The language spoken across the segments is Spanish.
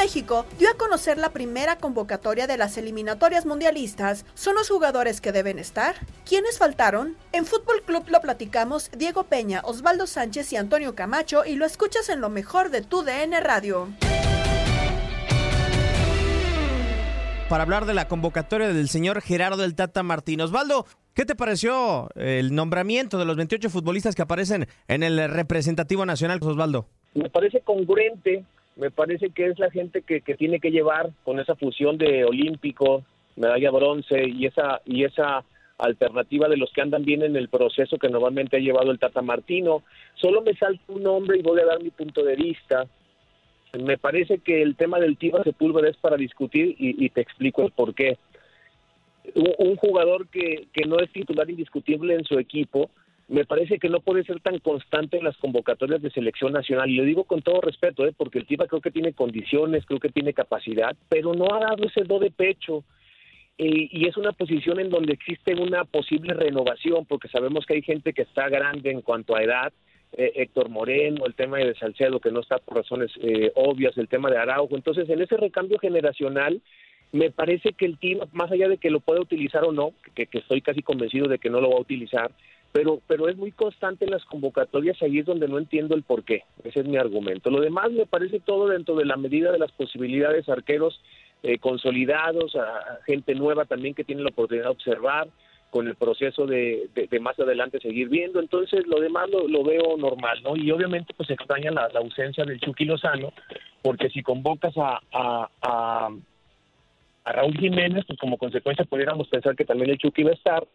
México dio a conocer la primera convocatoria de las eliminatorias mundialistas. ¿Son los jugadores que deben estar? ¿Quiénes faltaron? En Fútbol Club lo platicamos Diego Peña, Osvaldo Sánchez y Antonio Camacho y lo escuchas en lo mejor de tu DN Radio. Para hablar de la convocatoria del señor Gerardo del Tata Martín. Osvaldo, ¿qué te pareció el nombramiento de los 28 futbolistas que aparecen en el representativo nacional, Osvaldo? Me parece congruente me parece que es la gente que, que tiene que llevar con esa fusión de olímpico, medalla bronce y esa y esa alternativa de los que andan bien en el proceso que normalmente ha llevado el Tata Martino. Solo me salta un nombre y voy a dar mi punto de vista. Me parece que el tema del Tiva Sepúlveda es para discutir y, te explico el por qué. Un, un jugador que, que no es titular indiscutible en su equipo, me parece que no puede ser tan constante en las convocatorias de selección nacional. Y lo digo con todo respeto, ¿eh? porque el Tiva creo que tiene condiciones, creo que tiene capacidad, pero no ha dado ese do de pecho. Eh, y es una posición en donde existe una posible renovación, porque sabemos que hay gente que está grande en cuanto a edad, eh, Héctor Moreno, el tema de Salcedo, que no está por razones eh, obvias, el tema de Araujo. Entonces, en ese recambio generacional, me parece que el Tiva, más allá de que lo pueda utilizar o no, que, que estoy casi convencido de que no lo va a utilizar, pero pero es muy constante en las convocatorias, ahí es donde no entiendo el por qué, ese es mi argumento. Lo demás me parece todo dentro de la medida de las posibilidades, arqueros eh, consolidados, a, gente nueva también que tiene la oportunidad de observar, con el proceso de, de, más adelante seguir viendo, entonces lo demás lo, veo normal, ¿no? Y obviamente pues extraña la, la ausencia del Chucky Lozano, porque si convocas a, a, a, a Raúl Jiménez, pues como consecuencia pudiéramos pensar que también el Chucky va a estar,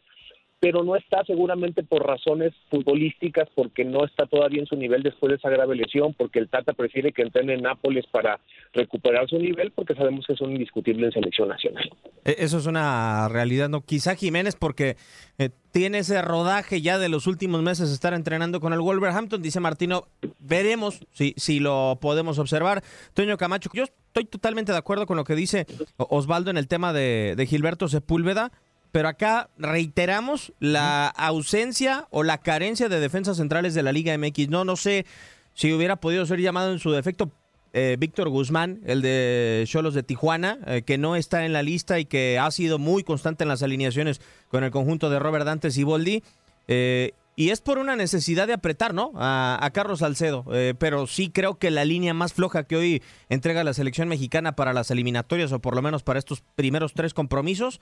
pero no está seguramente por razones futbolísticas, porque no está todavía en su nivel después de esa grave lesión, porque el Tata prefiere que entrene en Nápoles para recuperar su nivel, porque sabemos que son indiscutibles en selección nacional. Eso es una realidad, ¿no? Quizá Jiménez, porque eh, tiene ese rodaje ya de los últimos meses estar entrenando con el Wolverhampton, dice Martino, veremos si, si lo podemos observar. Toño Camacho, yo estoy totalmente de acuerdo con lo que dice Osvaldo en el tema de, de Gilberto Sepúlveda pero acá reiteramos la ausencia o la carencia de defensas centrales de la Liga MX. No, no sé si hubiera podido ser llamado en su defecto eh, Víctor Guzmán, el de Cholos de Tijuana, eh, que no está en la lista y que ha sido muy constante en las alineaciones con el conjunto de Robert Dantes y Boldi. Eh, y es por una necesidad de apretar, ¿no? A, a Carlos Salcedo. Eh, pero sí creo que la línea más floja que hoy entrega la selección mexicana para las eliminatorias, o por lo menos para estos primeros tres compromisos,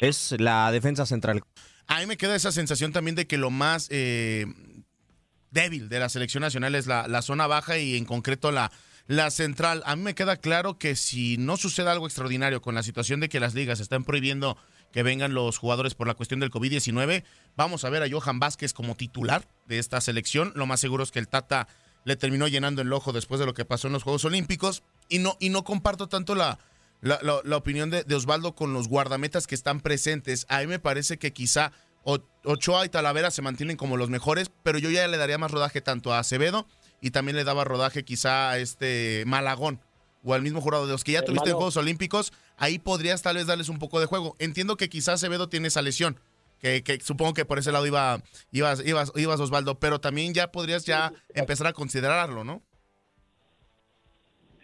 es la defensa central. A mí me queda esa sensación también de que lo más eh, débil de la selección nacional es la, la zona baja y en concreto la, la central. A mí me queda claro que si no sucede algo extraordinario con la situación de que las ligas están prohibiendo que vengan los jugadores por la cuestión del COVID-19. Vamos a ver a Johan Vázquez como titular de esta selección. Lo más seguro es que el Tata le terminó llenando el ojo después de lo que pasó en los Juegos Olímpicos. Y no, y no comparto tanto la, la, opinión de, Osvaldo con los guardametas que están presentes. A mí me parece que quizá Ochoa y Talavera se mantienen como los mejores, pero yo ya le daría más rodaje tanto a Acevedo y también le daba rodaje quizá a este Malagón o al mismo jurado de los que ya tuviste en Juegos Olímpicos, ahí podrías tal vez darles un poco de juego. Entiendo que quizás Acevedo tiene esa lesión, que, supongo que por ese lado iba, ibas, ibas, ibas Osvaldo, pero también ya podrías ya empezar a considerarlo, ¿no?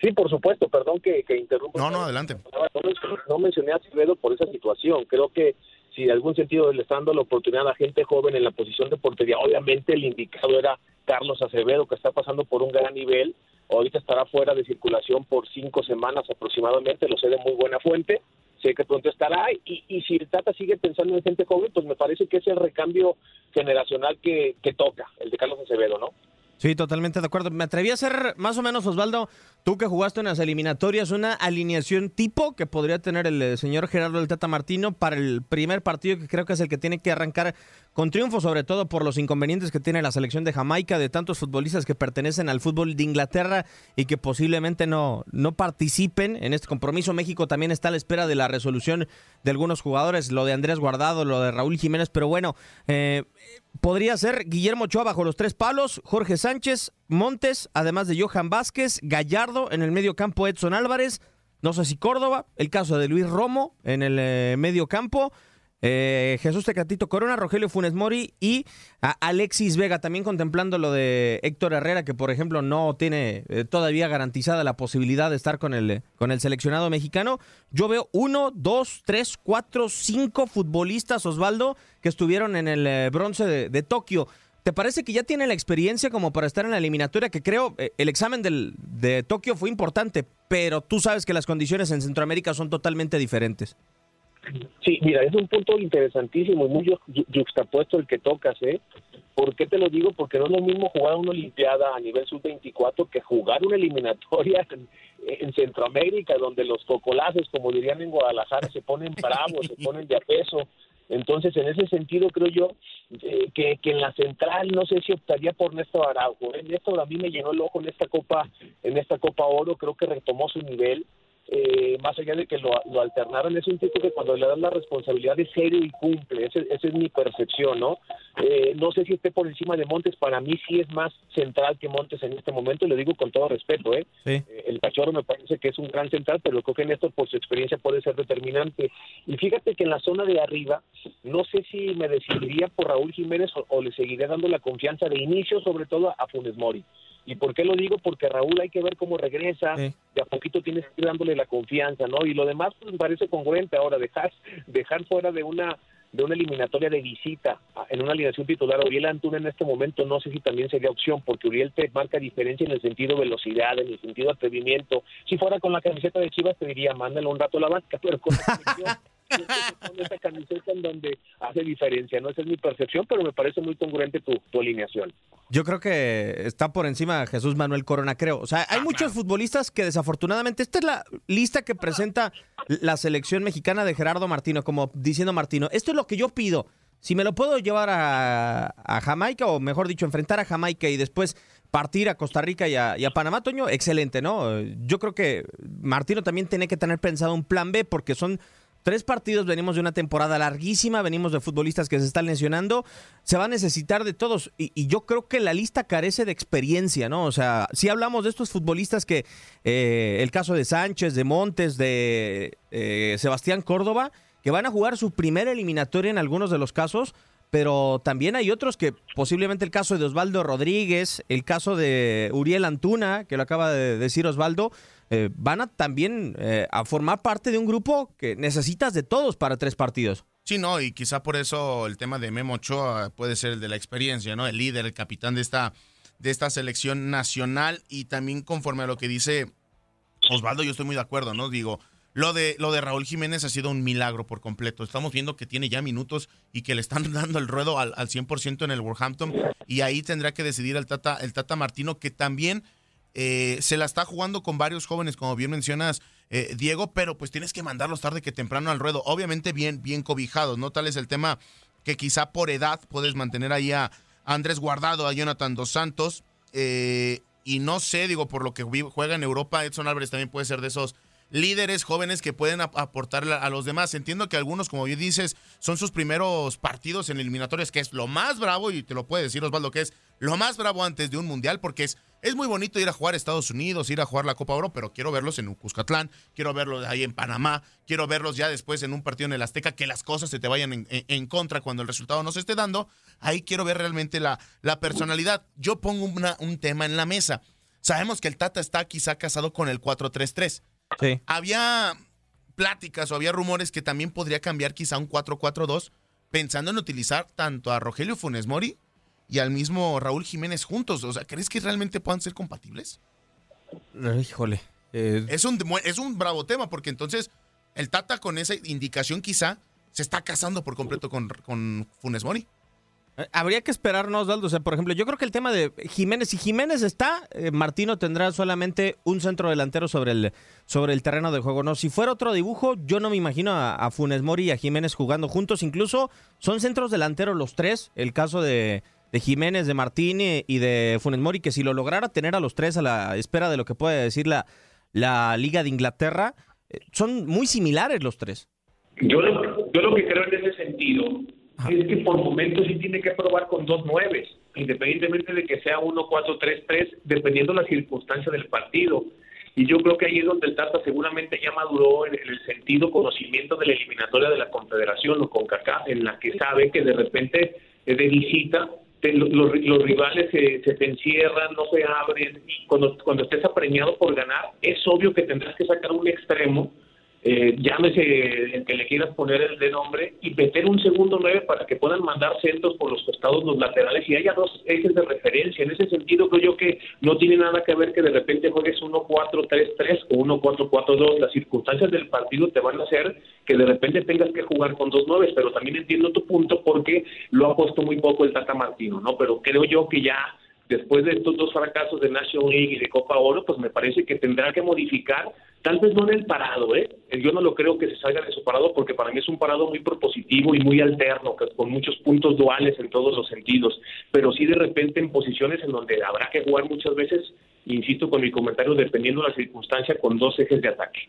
Sí, por supuesto, perdón que, que interrumpa. No, no, adelante. No, mencioné a Acevedo por esa situación. Creo que si en algún sentido le está dando la oportunidad a gente joven en la posición de portería, obviamente el indicado era Carlos Acevedo, que está pasando por un gran nivel, ahorita estará fuera de circulación por cinco semanas aproximadamente, lo sé de muy buena fuente, sé que pronto estará, y, y si el Tata sigue pensando en gente joven, pues me parece que es el recambio generacional que, que toca, el de Carlos Acevedo, ¿no? Sí, totalmente de acuerdo. Me atreví a hacer más o menos, Osvaldo, tú que jugaste en las eliminatorias, una alineación tipo que podría tener el eh, señor Gerardo del Tata Martino para el primer partido, que creo que es el que tiene que arrancar con triunfo, sobre todo por los inconvenientes que tiene la selección de Jamaica, de tantos futbolistas que pertenecen al fútbol de Inglaterra y que posiblemente no, no participen en este compromiso. México también está a la espera de la resolución de algunos jugadores, lo de Andrés Guardado, lo de Raúl Jiménez, pero bueno, eh, podría ser Guillermo Ochoa bajo los tres palos, Jorge Sánchez, Montes, además de Johan Vázquez, Gallardo en el medio campo, Edson Álvarez, no sé si Córdoba, el caso de Luis Romo en el eh, medio campo. Eh, Jesús Tecatito Corona, Rogelio Funes Mori y Alexis Vega, también contemplando lo de Héctor Herrera, que por ejemplo no tiene eh, todavía garantizada la posibilidad de estar con el, con el seleccionado mexicano. Yo veo uno, dos, tres, cuatro, cinco futbolistas, Osvaldo, que estuvieron en el eh, bronce de, Tokio. ¿Te parece que ya tiene la experiencia como para estar en la eliminatoria? Que creo el examen del, de Tokio fue importante, pero tú sabes que las condiciones en Centroamérica son totalmente diferentes. Sí, mira, es un punto interesantísimo y muy juxtapuesto el que tocas, ¿eh? ¿Por qué te lo digo? Porque no es lo mismo jugar una Olimpiada a nivel sub-24 que jugar una eliminatoria en, Centroamérica, donde los cocolazos, como dirían en Guadalajara, se ponen bravos, se ponen de a peso. Entonces, en ese sentido, creo yo eh, que, que, en la central no sé si optaría por Néstor Araujo. ¿eh? Néstor a mí me llenó el ojo en esta Copa, en esta Copa Oro, creo que retomó su nivel eh, más allá de que lo, alternaron, es un tipo que cuando le dan la responsabilidad es serio y cumple, esa es mi percepción, ¿no? Eh, no sé si esté por encima de Montes, para mí sí es más central que Montes en este momento, y lo digo con todo respeto, ¿eh? eh el cachorro me parece que es un gran central, pero creo que Néstor por su experiencia puede ser determinante. Y fíjate que en la zona de arriba, no sé si me decidiría por Raúl Jiménez o, le seguiré dando la confianza de inicio, sobre todo a Funes Mori. ¿Y por qué lo digo? Porque Raúl hay que ver cómo regresa, de a poquito tienes que ir dándole la confianza, ¿no? Y lo demás pues, me parece congruente ahora, dejar, dejar fuera de una de una eliminatoria de visita en una alineación titular Uriel Antuna en este momento no sé si también sería opción porque Uriel te marca diferencia en el sentido velocidad, en el sentido atrevimiento. Si fuera con la camiseta de Chivas te diría mándalo un rato a la banca, pero con la esa camiseta en donde hace diferencia, ¿no? Esa es mi percepción, pero me parece muy congruente tu, tu alineación. Yo creo que está por encima Jesús Manuel Corona, creo. O sea, hay muchos futbolistas que desafortunadamente, esta es la lista que presenta la selección mexicana de Gerardo Martino, como diciendo Martino, esto es lo que yo pido. Si me lo puedo llevar a, Jamaica, o mejor dicho, enfrentar a Jamaica y después partir a Costa Rica y a, y a, Panamá, Toño, excelente, ¿no? Yo creo que Martino también tiene que tener pensado un plan B porque son Tres partidos, venimos de una temporada larguísima, venimos de futbolistas que se están lesionando, se va a necesitar de todos y, yo creo que la lista carece de experiencia, ¿no? O sea, si hablamos de estos futbolistas que, eh, el caso de Sánchez, de Montes, de eh, Sebastián Córdoba, que van a jugar su primera eliminatoria en algunos de los casos, pero también hay otros que posiblemente el caso de Osvaldo Rodríguez, el caso de Uriel Antuna, que lo acaba de decir Osvaldo, eh, van a también eh, a formar parte de un grupo que necesitas de todos para tres partidos. Sí, no, y quizá por eso el tema de Memo Ochoa puede ser el de la experiencia, ¿no? El líder, el capitán de esta, de esta selección nacional y también conforme a lo que dice Osvaldo, yo estoy muy de acuerdo, ¿no? Digo, lo de, lo de Raúl Jiménez ha sido un milagro por completo. Estamos viendo que tiene ya minutos y que le están dando el ruedo al, al 100% en el Wolverhampton y ahí tendrá que decidir el Tata, el Tata Martino, que también eh, se la está jugando con varios jóvenes, como bien mencionas, eh, Diego, pero pues tienes que mandarlos tarde que temprano al ruedo. Obviamente bien, bien cobijados, ¿no? Tal es el tema que quizá por edad puedes mantener ahí a Andrés Guardado, a Jonathan Dos Santos. Eh, y no sé, digo, por lo que juega en Europa, Edson Álvarez también puede ser de esos líderes jóvenes que pueden aportar a los demás. Entiendo que algunos, como bien dices, son sus primeros partidos en eliminatorias, que es lo más bravo, y te lo puede decir Osvaldo, que es lo más bravo antes de un mundial, porque es, es muy bonito ir a jugar a Estados Unidos, ir a jugar la Copa Oro, pero quiero verlos en Cuscatlán, quiero verlos ahí en Panamá, quiero verlos ya después en un partido en el Azteca, que las cosas se te vayan en, contra cuando el resultado no se esté dando. Ahí quiero ver realmente la, la personalidad. Yo pongo un tema en la mesa. Sabemos que el Tata está quizá casado con el 4-3-3 había pláticas o había rumores que también podría cambiar quizá un 4-4-2, pensando en utilizar tanto a Rogelio Funes Mori y al mismo Raúl Jiménez juntos. O sea, ¿crees que realmente puedan ser compatibles? Híjole. Eh, es, un, es un bravo tema, porque entonces el Tata con esa indicación quizá se está casando por completo con, con Funes Mori. Eh, habría que esperarnos, Osvaldo. O sea, por ejemplo, yo creo que el tema de Jiménez, si Jiménez está, eh, Martino tendrá solamente un centro delantero sobre el, sobre el terreno de juego. No, si fuera otro dibujo, yo no me imagino a, Funes Mori y a Jiménez jugando juntos. Incluso son centros delanteros los tres. El caso de, Jiménez, de Martínez y de Funes Mori, que si lo lograra tener a los tres a la espera de lo que puede decir la, la Liga de Inglaterra, eh, son muy similares los tres. Yo, yo lo que creo en ese sentido es que por momentos sí tiene que probar con dos nueves, independientemente de que sea 1-4-3-3, dependiendo de la circunstancia del partido. Y yo creo que ahí es donde el Tata seguramente ya maduró en, el sentido conocimiento de la eliminatoria de la Confederación o CONCACAF, en la que sabe que de repente de visita los, rivales se, se, te encierran, no se abren, y cuando, cuando estés apremiado por ganar, es obvio que tendrás que sacar un extremo eh, llámese el que le quieras poner el de nombre y meter un segundo nueve para que puedan mandar centros por los costados, los laterales y haya dos ejes de referencia. En ese sentido creo yo que no tiene nada que ver que de repente juegues 1-4-3-3 o 1-4-4-2. Las circunstancias del partido te van a hacer que de repente tengas que jugar con dos nueves, pero también entiendo tu punto porque lo ha puesto muy poco el Tata Martino, ¿no? Pero creo yo que ya después de estos dos fracasos de National League y de Copa Oro, pues me parece que tendrá que modificar, tal vez no en el parado, ¿eh? Yo no lo creo que se salga de su parado porque para mí es un parado muy propositivo y muy alterno, con muchos puntos duales en todos los sentidos, pero sí de repente en posiciones en donde habrá que jugar muchas veces, insisto con mi comentario, dependiendo de la circunstancia, con dos ejes de ataque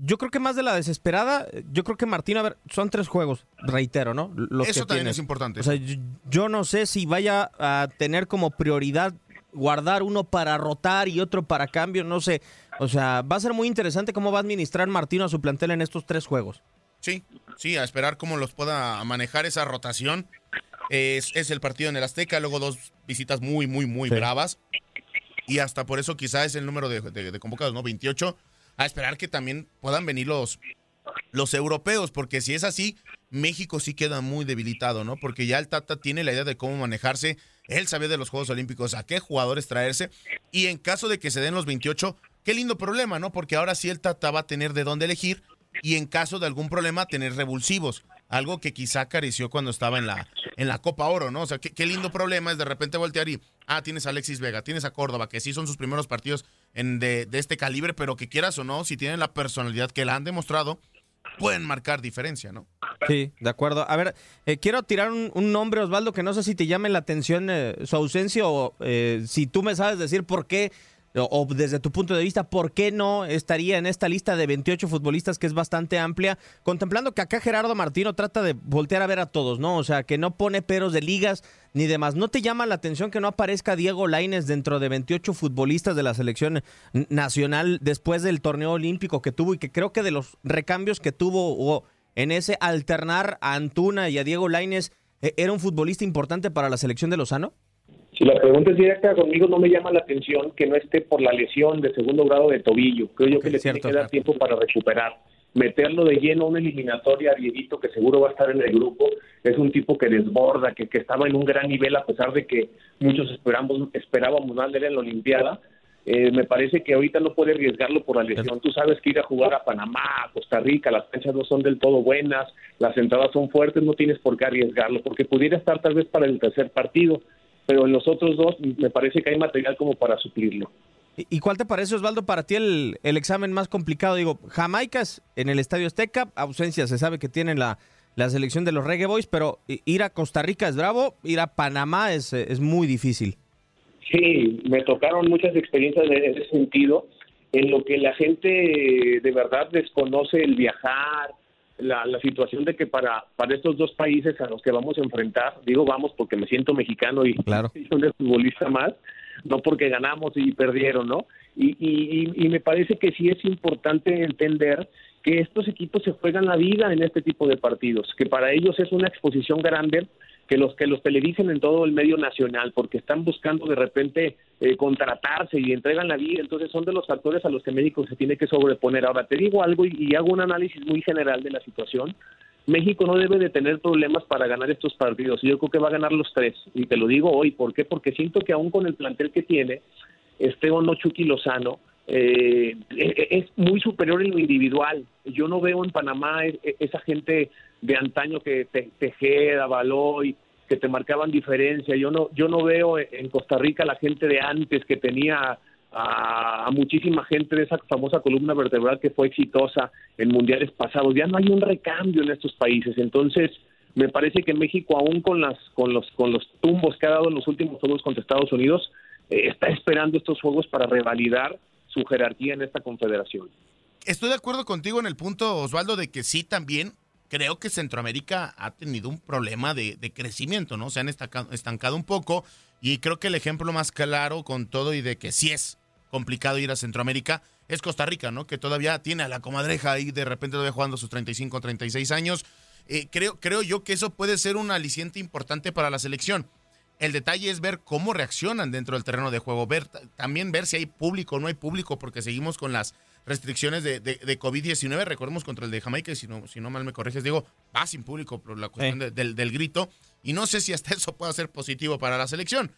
Yo creo que más de la desesperada, yo creo que Martín, a ver, son tres juegos, reitero, ¿no? Eso también es importante. O sea, yo, no sé si vaya a tener como prioridad guardar uno para rotar y otro para cambio, no sé. O sea, va a ser muy interesante cómo va a administrar Martino a su plantel en estos tres juegos. Sí, sí, a esperar cómo los pueda manejar esa rotación. Es, el partido en el Azteca, luego dos visitas muy, muy, muy bravas. y hasta por eso quizá es el número de, de convocados, ¿no? 28, a esperar que también puedan venir los, los europeos, porque si es así, México sí queda muy debilitado, ¿no? Porque ya el Tata tiene la idea de cómo manejarse, él sabe de los Juegos Olímpicos, a qué jugadores traerse, y en caso de que se den los 28, qué lindo problema, ¿no? Porque ahora sí el Tata va a tener de dónde elegir, y en caso de algún problema, tener revulsivos, algo que quizá acarició cuando estaba en la, en la Copa Oro, ¿no? O sea, qué, lindo problema es de repente voltear y, ah, tienes a Alexis Vega, tienes a Córdoba, que sí son sus primeros partidos en de, este calibre, pero que quieras o no, si tienen la personalidad que la han demostrado, pueden marcar diferencia, ¿no? Sí, de acuerdo. A ver, eh, quiero tirar un, un, nombre, Osvaldo, que no sé si te llame la atención eh, su ausencia o eh, si tú me sabes decir por qué o desde tu punto de vista, ¿por qué no estaría en esta lista de 28 futbolistas que es bastante amplia? Contemplando que acá Gerardo Martino trata de voltear a ver a todos, ¿no? O sea, que no pone peros de ligas ni demás. ¿No te llama la atención que no aparezca Diego Laines dentro de 28 futbolistas de la selección nacional después del torneo olímpico que tuvo y que creo que de los recambios que tuvo o en ese alternar a Antuna y a Diego Laines, ¿era un futbolista importante para la selección de Lozano? Si la pregunta es directa conmigo, no me llama la atención que no esté por la lesión de segundo grado de tobillo. Creo yo que le tiene que dar tiempo para recuperar. Meterlo de lleno a una eliminatoria a Dieguito, que seguro va a estar en el grupo, es un tipo que desborda, que, que estaba en un gran nivel a pesar de que muchos esperamos, esperábamos más de él en la Olimpiada. Eh, me parece que ahorita no puede arriesgarlo por la lesión. Tú sabes que ir a jugar a Panamá, a Costa Rica, las canchas no son del todo buenas, las entradas son fuertes, no tienes por qué arriesgarlo, porque pudiera estar tal vez para el tercer partido pero en los otros dos me parece que hay material como para suplirlo. ¿Y cuál te parece, Osvaldo, para ti el, el examen más complicado? Digo, Jamaicas en el Estadio Azteca, ausencia, se sabe que tienen la, la selección de los Reggae Boys, pero ir a Costa Rica es bravo, ir a Panamá es, es muy difícil. Sí, me tocaron muchas experiencias en ese sentido, en lo que la gente de verdad desconoce el viajar, la, la, situación de que para, para estos dos países a los que vamos a enfrentar, digo vamos porque me siento mexicano y, claro. soy un futbolista más, no porque ganamos y perdieron, ¿no? Y, y, y, me parece que sí es importante entender que estos equipos se juegan la vida en este tipo de partidos, que para ellos es una exposición grande que los que los televisen en todo el medio nacional porque están buscando de repente eh, contratarse y entregan la vida, entonces son de los factores a los que México se tiene que sobreponer. Ahora te digo algo y, y hago un análisis muy general de la situación. México no debe de tener problemas para ganar estos partidos. Yo creo que va a ganar los tres. Y te lo digo hoy. ¿Por qué? Porque siento que aún con el plantel que tiene, este no Chucky Lozano, eh, es muy superior en lo individual. Yo no veo en Panamá esa gente de antaño que te, Tejeda, Baloy, que te marcaban diferencia. Yo no, yo no veo en Costa Rica la gente de antes que tenía a, a, muchísima gente de esa famosa columna vertebral que fue exitosa en mundiales pasados. Ya no hay un recambio en estos países. Entonces, me parece que México, aún con las, con los, con los tumbos que ha dado en los últimos juegos contra Estados Unidos, eh, está esperando estos juegos para revalidar su jerarquía en esta confederación. Estoy de acuerdo contigo en el punto, Osvaldo, de que sí también creo que Centroamérica ha tenido un problema de, crecimiento, ¿no? Se han estancado, estancado, un poco y creo que el ejemplo más claro con todo y de que sí es complicado ir a Centroamérica es Costa Rica, ¿no? Que todavía tiene a la comadreja ahí de repente todavía jugando sus 35, 36 años. Eh, creo, creo yo que eso puede ser un aliciente importante para la selección. El detalle es ver cómo reaccionan dentro del terreno de juego, ver también ver si hay público o no hay público, porque seguimos con las restricciones de, de, de COVID-19. Recordemos contra el de Jamaica, si no, si no mal me corriges, digo, va sin público por la cuestión de, del, del, grito. Y no sé si hasta eso pueda ser positivo para la selección.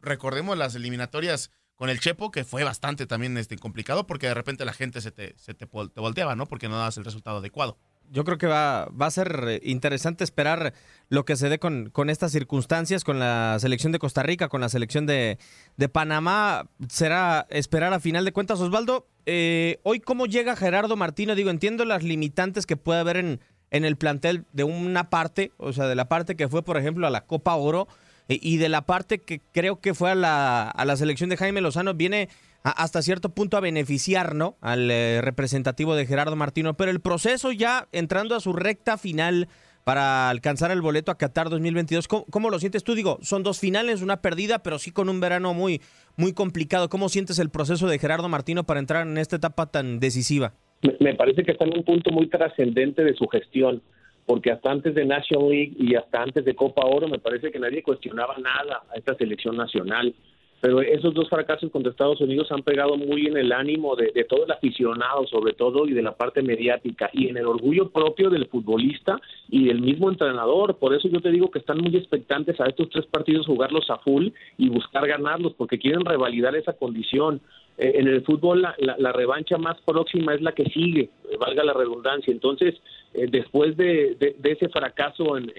Recordemos las eliminatorias con el Chepo, que fue bastante también este, complicado, porque de repente la gente se te, se te, te volteaba, ¿no? Porque no dabas el resultado adecuado yo creo que va, va a ser interesante esperar lo que se dé con, con estas circunstancias, con la selección de Costa Rica, con la selección de, de Panamá. Será esperar a final de cuentas. Osvaldo, eh, hoy cómo llega Gerardo Martino, digo, entiendo las limitantes que puede haber en, en el plantel de una parte, o sea, de la parte que fue, por ejemplo, a la Copa Oro eh, y de la parte que creo que fue a la, a la selección de Jaime Lozano, viene hasta cierto punto a beneficiar ¿no? al eh, representativo de Gerardo Martino, pero el proceso ya entrando a su recta final para alcanzar el boleto a Qatar 2022, ¿cómo, cómo lo sientes tú? Digo, son dos finales, una perdida, pero sí con un verano muy, muy complicado. ¿Cómo sientes el proceso de Gerardo Martino para entrar en esta etapa tan decisiva? Me, parece que está en un punto muy trascendente de su gestión porque hasta antes de National League y hasta antes de Copa Oro me parece que nadie cuestionaba nada a esta selección nacional pero esos dos fracasos contra Estados Unidos han pegado muy en el ánimo de, todo el aficionado, sobre todo, y de la parte mediática, y en el orgullo propio del futbolista y del mismo entrenador. Por eso yo te digo que están muy expectantes a estos tres partidos jugarlos a full y buscar ganarlos, porque quieren revalidar esa condición. Eh, en el fútbol la, revancha más próxima es la que sigue, eh, valga la redundancia. Entonces, eh, después de, ese fracaso en,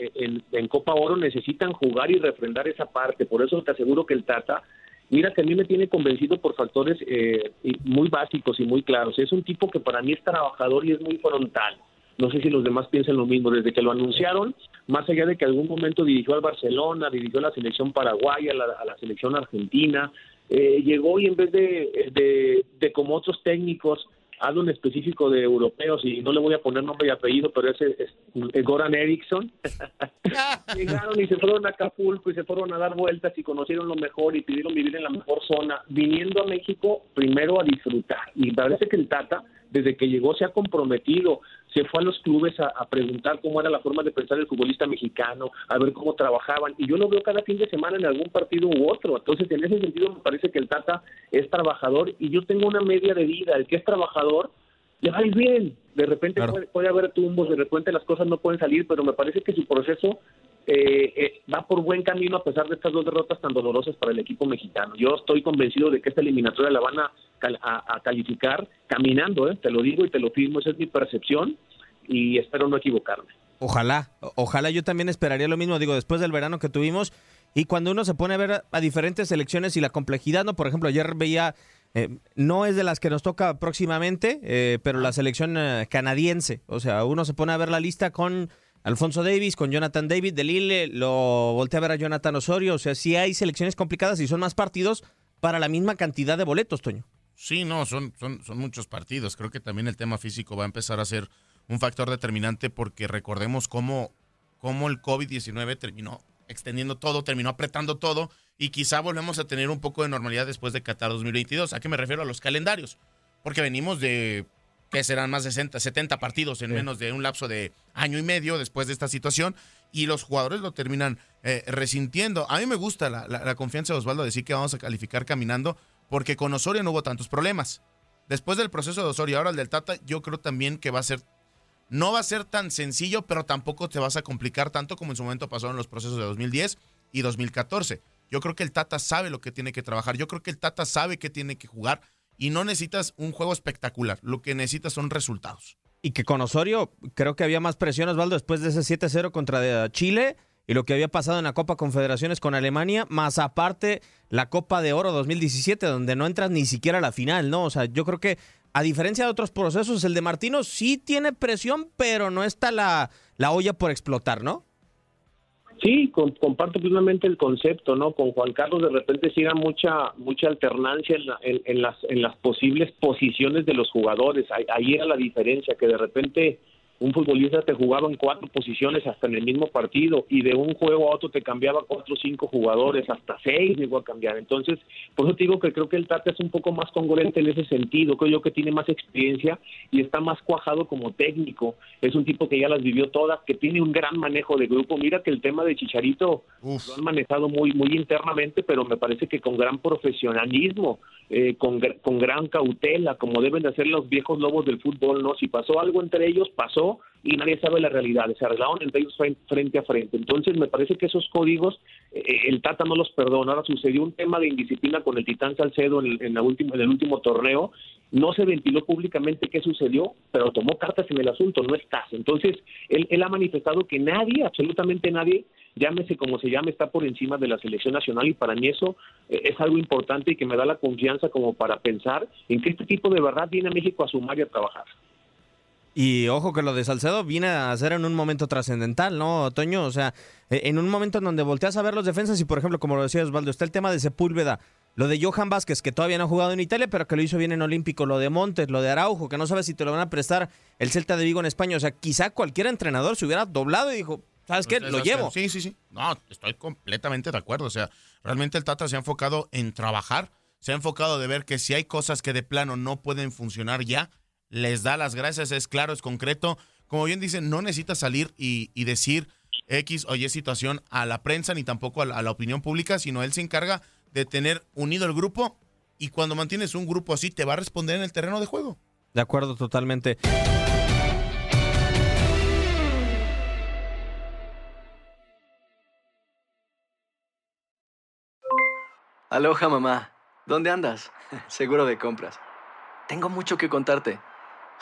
en, Copa Oro, necesitan jugar y refrendar esa parte. Por eso te aseguro que el Tata Mira que a mí me tiene convencido por factores eh, muy básicos y muy claros. Es un tipo que para mí es trabajador y es muy frontal. No sé si los demás piensan lo mismo. Desde que lo anunciaron, más allá de que algún momento dirigió al Barcelona, dirigió a la selección paraguaya, a la, selección argentina, eh, llegó y en vez de, de como otros técnicos hablo en específico de europeos y no le voy a poner nombre y apellido, pero ese es, Goran Eriksson. Llegaron y se fueron a Acapulco y se fueron a dar vueltas y conocieron lo mejor y pidieron vivir en la mejor zona, viniendo a México primero a disfrutar. Y parece que el Tata, desde que llegó, se ha comprometido se fue a los clubes a, preguntar cómo era la forma de pensar el futbolista mexicano, a ver cómo trabajaban, y yo lo veo cada fin de semana en algún partido u otro. Entonces, en ese sentido, me parece que el Tata es trabajador y yo tengo una media de vida. El que es trabajador, le va a ir bien. De repente puede, haber tumbos, de repente las cosas no pueden salir, pero me parece que su proceso eh, eh, va por buen camino a pesar de estas dos derrotas tan dolorosas para el equipo mexicano. Yo estoy convencido de que esta eliminatoria la van a, a, calificar caminando, ¿eh? te lo digo y te lo firmo, esa es mi percepción y espero no equivocarme. Ojalá, ojalá yo también esperaría lo mismo, digo, después del verano que tuvimos y cuando uno se pone a ver a, diferentes selecciones y la complejidad, ¿no? Por ejemplo, ayer veía, no es de las que nos toca próximamente, pero la selección canadiense, o sea, uno se pone a ver la lista con Alfonso Davis, con Jonathan David de Lille, lo volteé a ver a Jonathan Osorio. O sea, sí hay selecciones complicadas y son más partidos para la misma cantidad de boletos, Toño. Sí, no, son, son, son muchos partidos. Creo que también el tema físico va a empezar a ser un factor determinante porque recordemos cómo, cómo el COVID-19 terminó extendiendo todo, terminó apretando todo y quizá volvemos a tener un poco de normalidad después de Qatar 2022. ¿A qué me refiero? A los calendarios. Porque venimos de que serán más de 60, 70 partidos en menos de un lapso de año y medio después de esta situación, y los jugadores lo terminan eh, resintiendo. A mí me gusta la, confianza de Osvaldo de decir que vamos a calificar caminando, porque con Osorio no hubo tantos problemas. Después del proceso de Osorio, ahora el del Tata, yo creo también que va a ser, no va a ser tan sencillo, pero tampoco te vas a complicar tanto como en su momento pasó en los procesos de 2010 y 2014. Yo creo que el Tata sabe lo que tiene que trabajar, yo creo que el Tata sabe que tiene que jugar y no necesitas un juego espectacular, lo que necesitas son resultados. Y que con Osorio creo que había más presión, Osvaldo, después de ese 7-0 contra Chile y lo que había pasado en la Copa Confederaciones con Alemania, más aparte la Copa de Oro 2017, donde no entras ni siquiera a la final, ¿no? O sea, yo creo que a diferencia de otros procesos, el de Martino sí tiene presión, pero no está la, la olla por explotar, ¿no? Sí, comparto plenamente el concepto, ¿no? Con Juan Carlos de repente sí era mucha mucha alternancia en, las en las posibles posiciones de los jugadores. Ahí, ahí, era la diferencia, que de repente un futbolista te jugaba en cuatro posiciones hasta en el mismo partido y de un juego a otro te cambiaba cuatro o cinco jugadores, hasta seis llegó a cambiar. Entonces, por eso te digo que creo que el Tata es un poco más congruente en ese sentido, creo yo que tiene más experiencia y está más cuajado como técnico. Es un tipo que ya las vivió todas, que tiene un gran manejo de grupo. Mira que el tema de Chicharito lo han manejado muy, muy internamente, pero me parece que con gran profesionalismo, eh, con, con gran cautela, como deben de hacer los viejos lobos del fútbol, ¿no? Si pasó algo entre ellos, pasó y nadie sabe la realidad. Se arreglaron entre ellos frente a frente. Entonces, me parece que esos códigos eh, el Tata no los perdona. Ahora sucedió un tema de indisciplina con el Titán Salcedo en el, en la última, en el último torneo. No se ventiló públicamente qué sucedió, pero tomó cartas en el asunto, no estás. Entonces, él, él ha manifestado que nadie, absolutamente nadie, llámese como se llame, está por encima de la selección nacional y para mí eso eh, es algo importante y que me da la confianza como para pensar en que este tipo de verdad viene a México a sumar y a trabajar. Y ojo que lo de Salcedo viene a ser en un momento trascendental, ¿no, Toño? O sea, e, en un momento en donde volteas a ver los defensas y, por ejemplo, como lo decía Osvaldo, está el tema de Sepúlveda, lo de Johan Vázquez, que todavía no ha jugado en Italia, pero que lo hizo bien en Olímpico, lo de Montes, lo de Araujo, que no sabe si te lo van a prestar el Celta de Vigo en España. O sea, quizá cualquier entrenador se hubiera doblado y dijo, ¿sabes qué? Pues lo llevo. Sí, sí, sí. No, estoy completamente de acuerdo. O sea, realmente el Tata se ha enfocado en trabajar, se ha enfocado de ver que si hay cosas que de plano no pueden funcionar ya, les da las gracias, es claro, es concreto. Como bien dicen, no necesita salir y, decir X o Y situación a la prensa ni tampoco a la, opinión pública, sino él se encarga de tener unido el grupo y cuando mantienes un grupo así te va a responder en el terreno de juego. De acuerdo totalmente. Aloha mamá, ¿dónde andas? Seguro de compras. Tengo mucho que contarte.